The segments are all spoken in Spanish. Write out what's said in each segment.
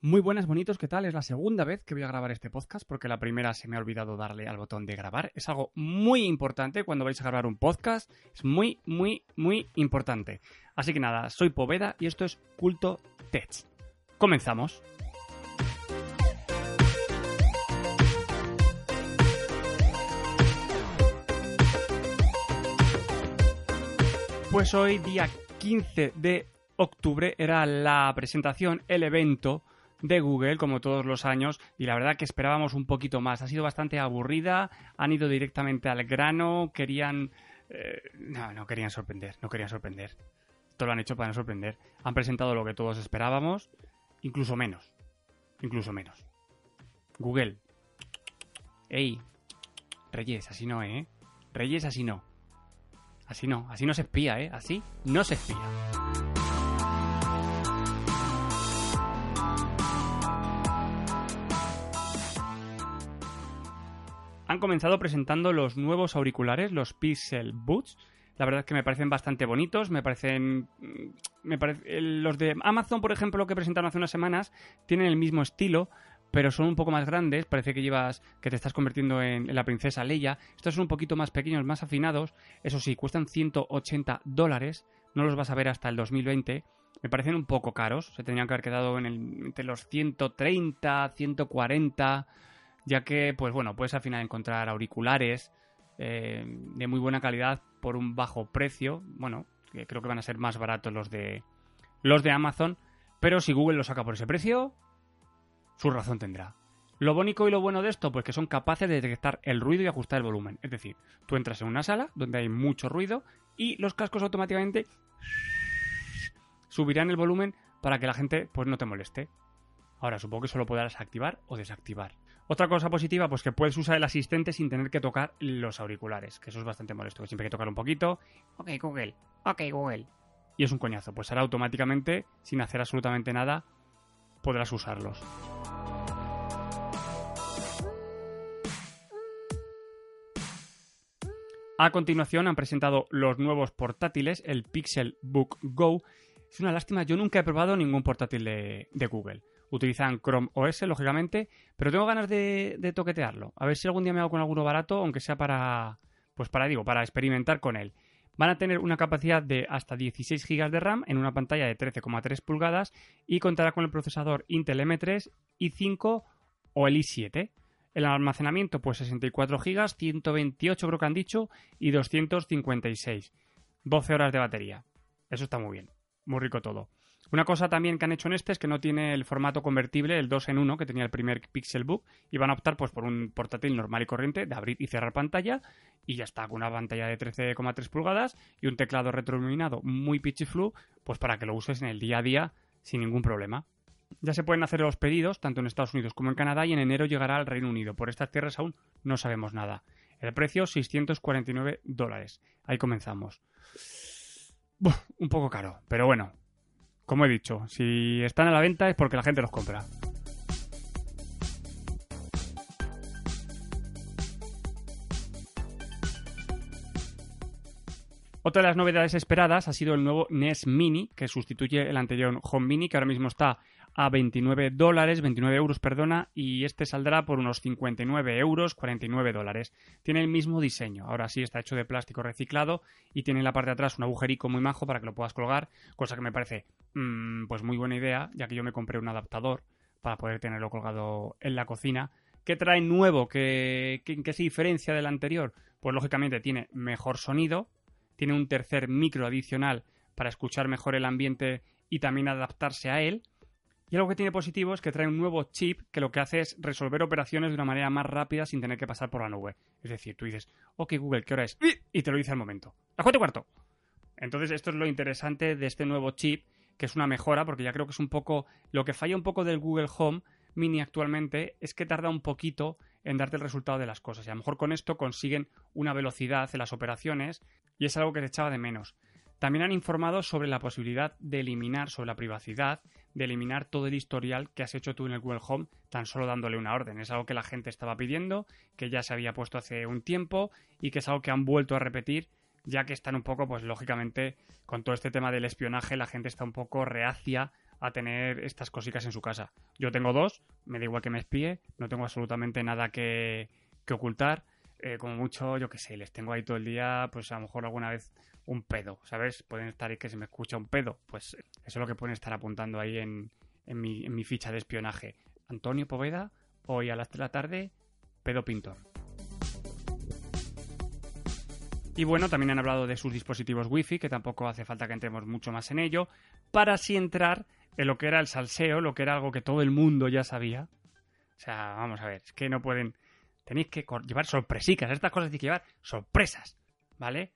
Muy buenas, bonitos, ¿qué tal? Es la segunda vez que voy a grabar este podcast porque la primera se me ha olvidado darle al botón de grabar. Es algo muy importante cuando vais a grabar un podcast. Es muy, muy, muy importante. Así que nada, soy Poveda y esto es Culto Tech. Comenzamos. Pues hoy, día 15 de octubre, era la presentación, el evento de Google, como todos los años, y la verdad que esperábamos un poquito más. Ha sido bastante aburrida, han ido directamente al grano, querían... eh, no, no querían sorprender, no querían sorprender. Esto lo han hecho para no sorprender. Han presentado lo que todos esperábamos, incluso menos. Incluso menos. Google. Ey. Reyes, así no, ¿eh? Reyes, así no. Así no, así no se espía, ¿eh? Así no se espía. Han comenzado presentando los nuevos auriculares, los Pixel Buds. La verdad es que me parecen bastante bonitos, me parecen... Me los de Amazon, por ejemplo, que presentaron hace unas semanas, tienen el mismo estilo, pero son un poco más grandes. Parece que llevas, que te estás convirtiendo en, en la princesa Leia. Estos son un poquito más pequeños, más afinados. Eso sí, cuestan 180 dólares. No los vas a ver hasta el 2020. Me parecen un poco caros. Se tendrían que haber quedado en el, entre los 130, 140 ya que, pues bueno, puedes al final encontrar auriculares eh, de muy buena calidad por un bajo precio. Bueno, creo que van a ser más baratos los de los de Amazon, pero si Google lo saca por ese precio, su razón tendrá. Lo bonito y lo bueno de esto, pues que son capaces de detectar el ruido y ajustar el volumen. Es decir, tú entras en una sala donde hay mucho ruido y los cascos automáticamente subirán el volumen para que la gente pues no te moleste. Ahora, supongo que solo podrás activar o desactivar. Otra cosa positiva, pues que puedes usar el asistente sin tener que tocar los auriculares, que eso es bastante molesto, que siempre hay que tocar un poquito. Ok, Google, ok, Google. Y es un coñazo, pues ahora automáticamente, sin hacer absolutamente nada, podrás usarlos. A continuación han presentado los nuevos portátiles, el Pixel Book Go. Es una lástima, yo nunca he probado ningún portátil de, de Google. Utilizan Chrome OS, lógicamente, pero tengo ganas de, toquetearlo. A ver si algún día me hago con alguno barato, aunque sea para, pues para, digo, para experimentar con él. Van a tener una capacidad de hasta 16 GB de RAM en una pantalla de 13,3 pulgadas y contará con el procesador Intel M3, i5 o el i7. El almacenamiento, pues 64 GB, 128 creo que han dicho, y 256. 12 horas de batería. Eso está muy bien. Muy rico todo. Una cosa también que han hecho en este es que no tiene el formato convertible, el 2 en 1 que tenía el primer Pixelbook, y van a optar pues por un portátil normal y corriente de abrir y cerrar pantalla, y ya está, con una pantalla de 13,3 pulgadas y un teclado retroiluminado muy pitchy-flu, pues para que lo uses en el día a día sin ningún problema. Ya se pueden hacer los pedidos, tanto en Estados Unidos como en Canadá, y en enero llegará al Reino Unido. Por estas tierras aún no sabemos nada. El precio, 649 dólares. Ahí comenzamos. Un poco caro, pero bueno. Como he dicho, si están a la venta es porque la gente los compra. Otra de las novedades esperadas ha sido el nuevo NES Mini, que sustituye el anterior Home Mini, que ahora mismo está a 29 dólares, 29 euros, perdona, y este saldrá por unos 59 euros, 49 dólares. Tiene el mismo diseño, ahora sí está hecho de plástico reciclado y tiene en la parte de atrás un agujerico muy majo para que lo puedas colgar, cosa que me parece mmm, pues muy buena idea, ya que yo me compré un adaptador para poder tenerlo colgado en la cocina. ¿Qué trae nuevo? ¿Qué, qué, qué se diferencia del anterior? Pues lógicamente tiene mejor sonido, tiene un tercer micro adicional para escuchar mejor el ambiente y también adaptarse a él. Y algo que tiene positivo es que trae un nuevo chip que lo que hace es resolver operaciones de una manera más rápida sin tener que pasar por la nube. Es decir, tú dices, ok Google, ¿qué hora es? Y te lo dice al momento. Las cuatro cuarto. Entonces esto es lo interesante de este nuevo chip, que es una mejora, porque ya creo que es un poco... Lo que falla un poco del Google Home Mini actualmente es que tarda un poquito en darte el resultado de las cosas. Y a lo mejor con esto consiguen una velocidad en las operaciones y es algo que te echaba de menos. También han informado sobre la posibilidad de eliminar, sobre la privacidad, de eliminar todo el historial que has hecho tú en el Google Home tan solo dándole una orden. Es algo que la gente estaba pidiendo, que ya se había puesto hace un tiempo y que es algo que han vuelto a repetir ya que están un poco, pues lógicamente, con todo este tema del espionaje, la gente está un poco reacia a tener estas cositas en su casa. Yo tengo dos, me da igual que me espíe, no tengo absolutamente nada que, ocultar. Eh, como mucho, yo qué sé, les tengo ahí todo el día, pues a lo mejor alguna vez un pedo, ¿sabes? Pueden estar ahí que se me escucha un pedo. Pues eso es lo que pueden estar apuntando ahí en, en, mi, ficha de espionaje. Antonio Poveda, hoy a las 3 de la tarde, pedo pintor. Y bueno, también han hablado de sus dispositivos Wi-Fi, que tampoco hace falta que entremos mucho más en ello, para así entrar lo que era el salseo, lo que era algo que todo el mundo ya sabía. O sea, vamos a ver, es que no pueden. Tenéis que llevar sorpresicas, estas cosas tienen que llevar sorpresas, ¿vale?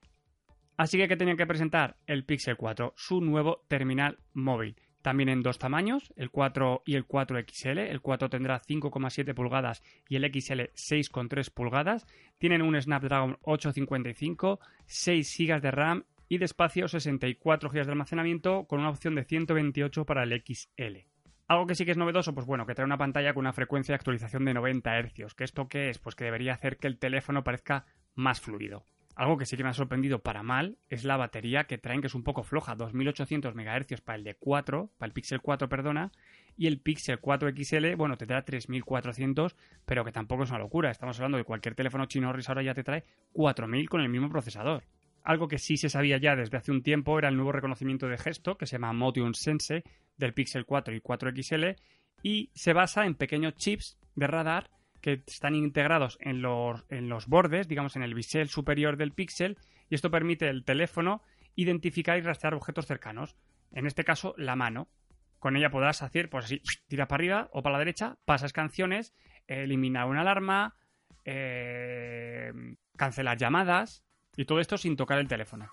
Así que, ¿qué tenían que presentar? El Pixel 4, su nuevo terminal móvil también en dos tamaños, el 4 y el 4XL. El 4 tendrá 5,7 pulgadas y el XL 6,3 pulgadas. Tienen un Snapdragon 855, 6 GB de RAM y de espacio 64 GB de almacenamiento con una opción de 128 para el XL. Algo que sí que es novedoso, pues bueno, que trae una pantalla con una frecuencia de actualización de 90 Hz. ¿Que esto qué es? Pues que debería hacer que el teléfono parezca más fluido. Algo que sí que me ha sorprendido para mal es la batería que traen, que es un poco floja, 2800 MHz para el de 4, para el Pixel 4, perdona, y el Pixel 4 XL, bueno, te trae 3400, pero que tampoco es una locura. Estamos hablando de cualquier teléfono chino ahora ya te trae 4000 con el mismo procesador. Algo que sí se sabía ya desde hace un tiempo era el nuevo reconocimiento de gesto, que se llama Motion Sense, del Pixel 4 y 4 XL, y se basa en pequeños chips de radar que están integrados en los, en los bordes, digamos en el bisel superior del píxel, y esto permite al teléfono identificar y rastrear objetos cercanos. En este caso, la mano. Con ella podrás hacer, pues así, tira para arriba o para la derecha, pasas canciones, elimina una alarma, eh, cancelar llamadas, y todo esto sin tocar el teléfono.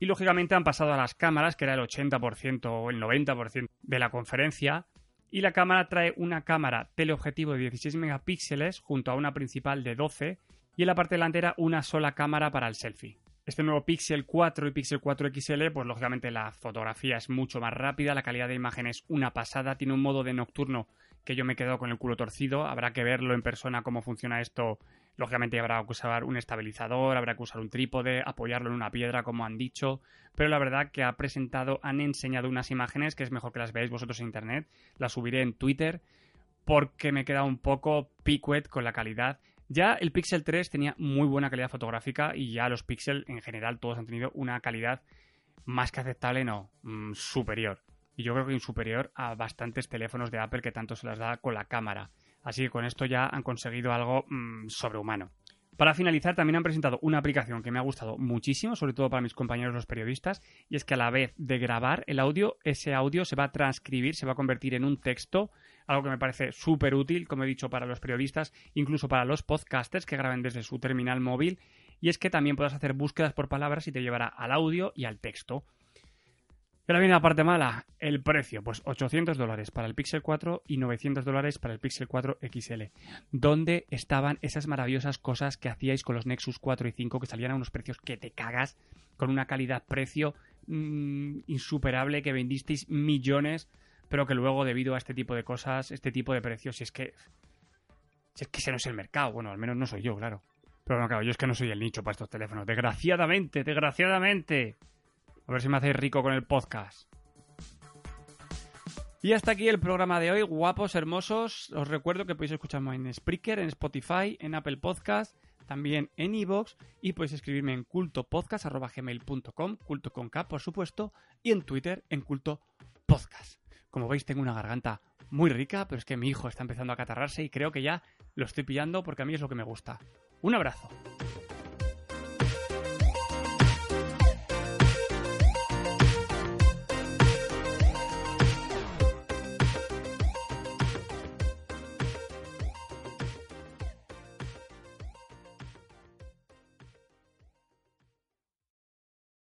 Y lógicamente han pasado a las cámaras, que era el 80% o el 90% de la conferencia, y la cámara trae una cámara teleobjetivo de 16 megapíxeles junto a una principal de 12 y en la parte delantera una sola cámara para el selfie. Este nuevo Pixel 4 y Pixel 4 XL, pues lógicamente la fotografía es mucho más rápida, la calidad de imagen es una pasada, tiene un modo de nocturno que yo me he quedado con el culo torcido, habrá que verlo en persona cómo funciona esto Lógicamente habrá que usar un estabilizador, habrá que usar un trípode, apoyarlo en una piedra, como han dicho, pero la verdad que ha presentado, han enseñado unas imágenes que es mejor que las veáis vosotros en internet. Las subiré en Twitter porque me he quedado un poco picuet con la calidad. Ya el Pixel 3 tenía muy buena calidad fotográfica y ya los Pixel en general todos han tenido una calidad más que aceptable, no, mm, superior. Y yo creo que superior a bastantes teléfonos de Apple que tanto se las da con la cámara. Así que con esto ya han conseguido algo mm, sobrehumano. Para finalizar, también han presentado una aplicación que me ha gustado muchísimo, sobre todo para mis compañeros los periodistas, y es que a la vez de grabar el audio, ese audio se va a transcribir, se va a convertir en un texto, algo que me parece súper útil, como he dicho, para los periodistas, incluso para los podcasters que graben desde su terminal móvil, y es que también podrás hacer búsquedas por palabras y te llevará al audio y al texto. Y ahora viene la parte mala, el precio. Pues 800 dólares para el Pixel 4 y 900 dólares para el Pixel 4 XL. ¿Dónde estaban esas maravillosas cosas que hacíais con los Nexus 4 y 5 que salían a unos precios que te cagas, con una calidad-precio mm, insuperable, que vendisteis millones, pero que luego debido a este tipo de cosas, este tipo de precios, si es que... Si es que ese no es el mercado, bueno, al menos no soy yo, claro. Pero no, claro, yo es que no soy el nicho para estos teléfonos. Desgraciadamente, desgraciadamente. A ver si me hacéis rico con el podcast. Y hasta aquí el programa de hoy, guapos, hermosos. Os recuerdo que podéis escucharme en Spreaker, en Spotify, en Apple Podcast, también en Evox y podéis escribirme en cultopodcast.gmail.com, culto con K, por supuesto, y en Twitter en cultopodcast. Como veis, tengo una garganta muy rica, pero es que mi hijo está empezando a catarrarse y creo que ya lo estoy pillando porque a mí es lo que me gusta. Un abrazo.